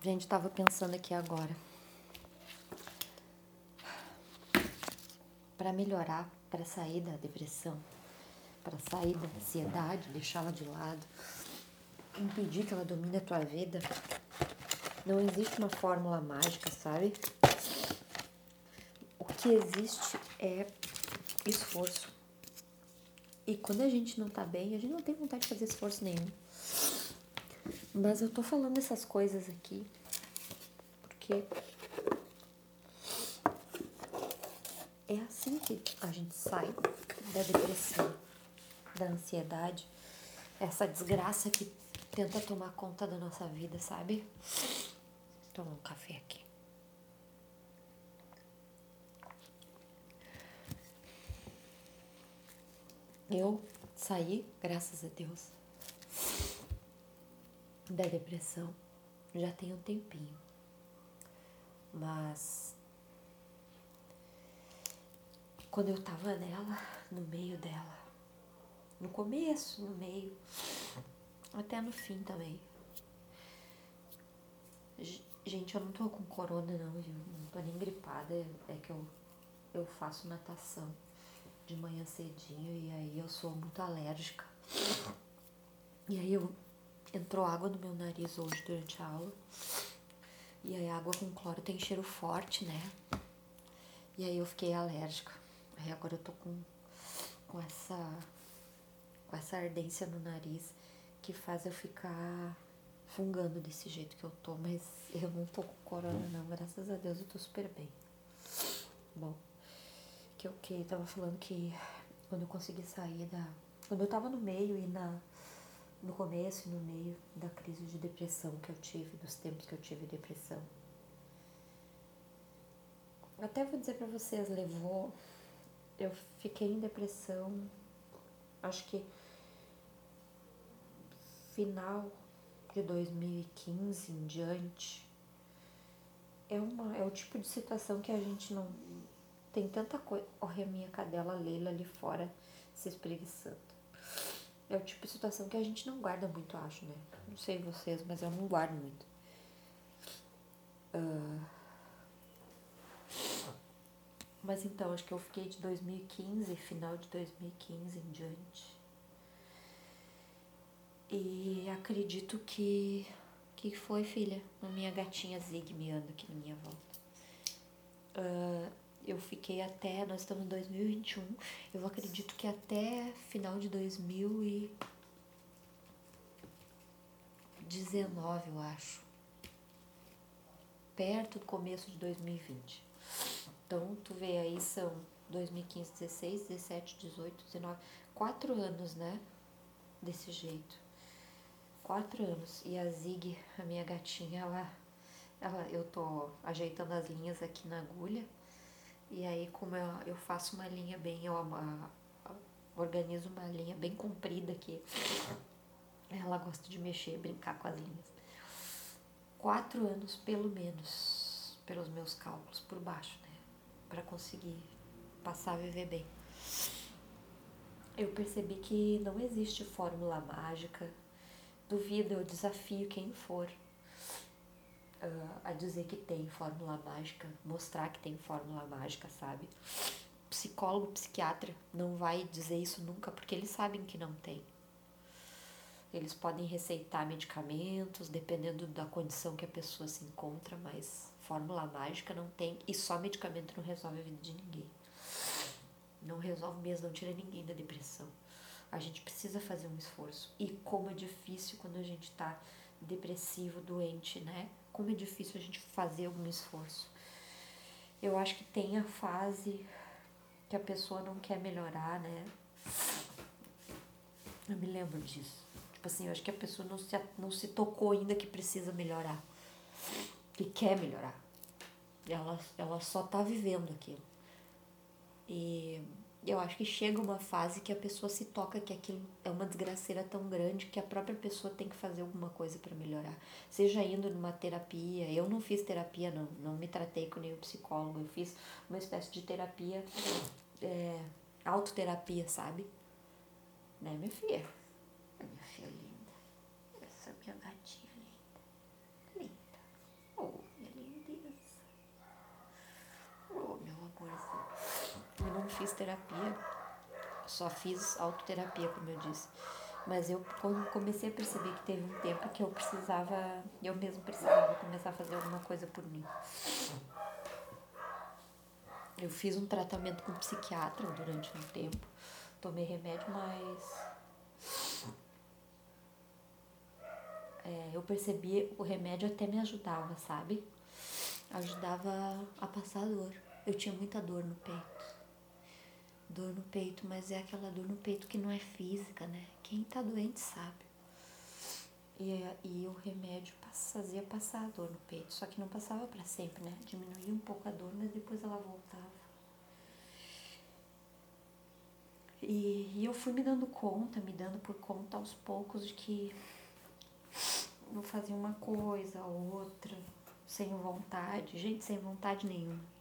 Gente, tava pensando aqui agora. Para melhorar, para sair da depressão, para sair da ansiedade, deixá-la de lado, impedir que ela domine a tua vida, não existe uma fórmula mágica, sabe? O que existe é esforço. E quando a gente não tá bem, a gente não tem vontade de fazer esforço nenhum. Mas eu tô falando essas coisas aqui porque é assim que a gente sai da depressão, da ansiedade, essa desgraça que tenta tomar conta da nossa vida, sabe? Tomar um café aqui. Eu saí, graças a Deus, da depressão já tem um tempinho. Mas quando eu tava nela, no meio dela, no começo, no meio, até no fim também. Gente, eu não tô com corona não, viu? Não tô nem gripada, é que eu, eu faço natação de manhã cedinho e aí eu sou muito alérgica. E aí eu entrou água no meu nariz hoje durante a aula. E aí água com cloro tem cheiro forte, né? E aí eu fiquei alérgica. Aí agora eu tô com, com essa com essa ardência no nariz que faz eu ficar fungando desse jeito que eu tô, mas eu não tô com corona não, graças a Deus eu tô super bem. Bom, que eu que tava falando que quando eu consegui sair da. Quando eu tava no meio e na no começo e no meio da crise de depressão que eu tive, dos tempos que eu tive depressão. Até vou dizer para vocês, levou. Eu fiquei em depressão, acho que final de 2015 em diante. É, uma, é o tipo de situação que a gente não. Tem tanta coisa. Olha a minha cadela Leila ali fora se espreguiçando. É o tipo de situação que a gente não guarda muito, acho, né? Não sei vocês, mas eu não guardo muito. Uh... Mas então, acho que eu fiquei de 2015, final de 2015 em diante. E acredito que. que foi, filha? A minha gatinha Zig me anda aqui na minha volta. Uh, eu fiquei até, nós estamos em 2021, eu acredito que até final de 2019, eu acho. Perto do começo de 2020. Então, tu vê aí, são 2015, 16, 17, 18, 19, quatro anos, né? Desse jeito. Quatro anos. E a Zig, a minha gatinha, ela, ela eu tô ajeitando as linhas aqui na agulha e aí, como eu, eu faço uma linha bem, eu organizo uma linha bem comprida aqui. Ela gosta de mexer, brincar com as linhas. Quatro anos, pelo menos, pelos meus cálculos, por baixo, né? Pra conseguir passar a viver bem. Eu percebi que não existe fórmula mágica. Duvido, eu desafio quem for uh, a dizer que tem fórmula mágica, mostrar que tem fórmula mágica, sabe? Psicólogo, psiquiatra não vai dizer isso nunca porque eles sabem que não tem. Eles podem receitar medicamentos dependendo da condição que a pessoa se encontra, mas fórmula mágica não tem e só medicamento não resolve a vida de ninguém. Não resolve mesmo, não tira ninguém da depressão. A gente precisa fazer um esforço. E como é difícil quando a gente tá depressivo, doente, né? como é difícil a gente fazer algum esforço. Eu acho que tem a fase que a pessoa não quer melhorar, né? Eu me lembro disso. Tipo assim, eu acho que a pessoa não se, não se tocou ainda que precisa melhorar. Que quer melhorar. Ela, ela só tá vivendo aquilo. E eu acho que chega uma fase que a pessoa se toca que aquilo é uma desgraceira tão grande que a própria pessoa tem que fazer alguma coisa para melhorar. Seja indo numa terapia. Eu não fiz terapia, não. Não me tratei com nenhum psicólogo. Eu fiz uma espécie de terapia, é, autoterapia, sabe? Né, minha filha? Minha filha linda. Essa minha gatinha linda. Linda. Fiz terapia, só fiz autoterapia, como eu disse. Mas eu comecei a perceber que teve um tempo que eu precisava, eu mesmo precisava começar a fazer alguma coisa por mim. Eu fiz um tratamento com psiquiatra durante um tempo. Tomei remédio, mas é, eu percebi o remédio até me ajudava, sabe? Ajudava a passar a dor. Eu tinha muita dor no peito. Dor no peito, mas é aquela dor no peito que não é física, né? Quem tá doente sabe. E, e o remédio fazia passar a dor no peito, só que não passava para sempre, né? Diminuía um pouco a dor, mas depois ela voltava. E, e eu fui me dando conta, me dando por conta aos poucos de que eu fazia uma coisa, outra, sem vontade, gente sem vontade nenhuma.